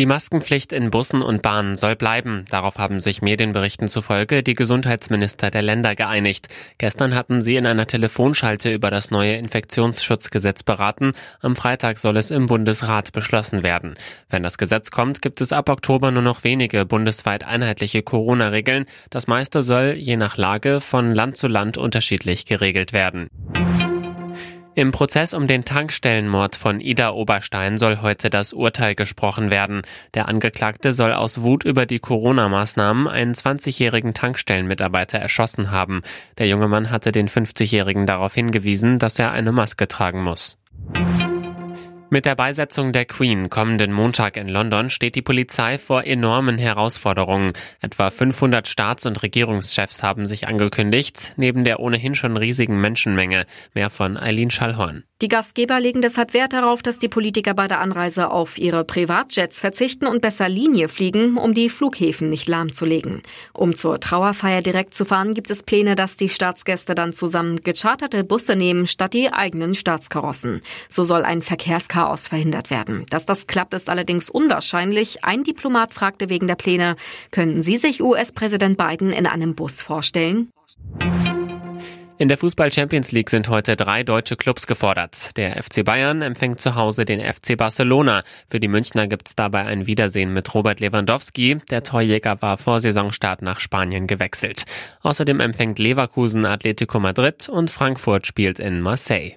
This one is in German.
Die Maskenpflicht in Bussen und Bahnen soll bleiben. Darauf haben sich Medienberichten zufolge die Gesundheitsminister der Länder geeinigt. Gestern hatten sie in einer Telefonschalte über das neue Infektionsschutzgesetz beraten. Am Freitag soll es im Bundesrat beschlossen werden. Wenn das Gesetz kommt, gibt es ab Oktober nur noch wenige bundesweit einheitliche Corona-Regeln. Das meiste soll je nach Lage von Land zu Land unterschiedlich geregelt werden. Im Prozess um den Tankstellenmord von Ida Oberstein soll heute das Urteil gesprochen werden. Der Angeklagte soll aus Wut über die Corona-Maßnahmen einen 20-jährigen Tankstellenmitarbeiter erschossen haben. Der junge Mann hatte den 50-jährigen darauf hingewiesen, dass er eine Maske tragen muss. Mit der Beisetzung der Queen kommenden Montag in London steht die Polizei vor enormen Herausforderungen. Etwa 500 Staats- und Regierungschefs haben sich angekündigt, neben der ohnehin schon riesigen Menschenmenge. Mehr von Eileen Schallhorn. Die Gastgeber legen deshalb Wert darauf, dass die Politiker bei der Anreise auf ihre Privatjets verzichten und besser Linie fliegen, um die Flughäfen nicht lahmzulegen. Um zur Trauerfeier direkt zu fahren, gibt es Pläne, dass die Staatsgäste dann zusammen gecharterte Busse nehmen, statt die eigenen Staatskarossen. So soll ein Verkehrschaos verhindert werden. Dass das klappt, ist allerdings unwahrscheinlich. Ein Diplomat fragte wegen der Pläne, könnten Sie sich US-Präsident Biden in einem Bus vorstellen? In der Fußball Champions League sind heute drei deutsche Clubs gefordert. Der FC Bayern empfängt zu Hause den FC Barcelona. Für die Münchner gibt's dabei ein Wiedersehen mit Robert Lewandowski. Der Torjäger war vor Saisonstart nach Spanien gewechselt. Außerdem empfängt Leverkusen Atletico Madrid und Frankfurt spielt in Marseille.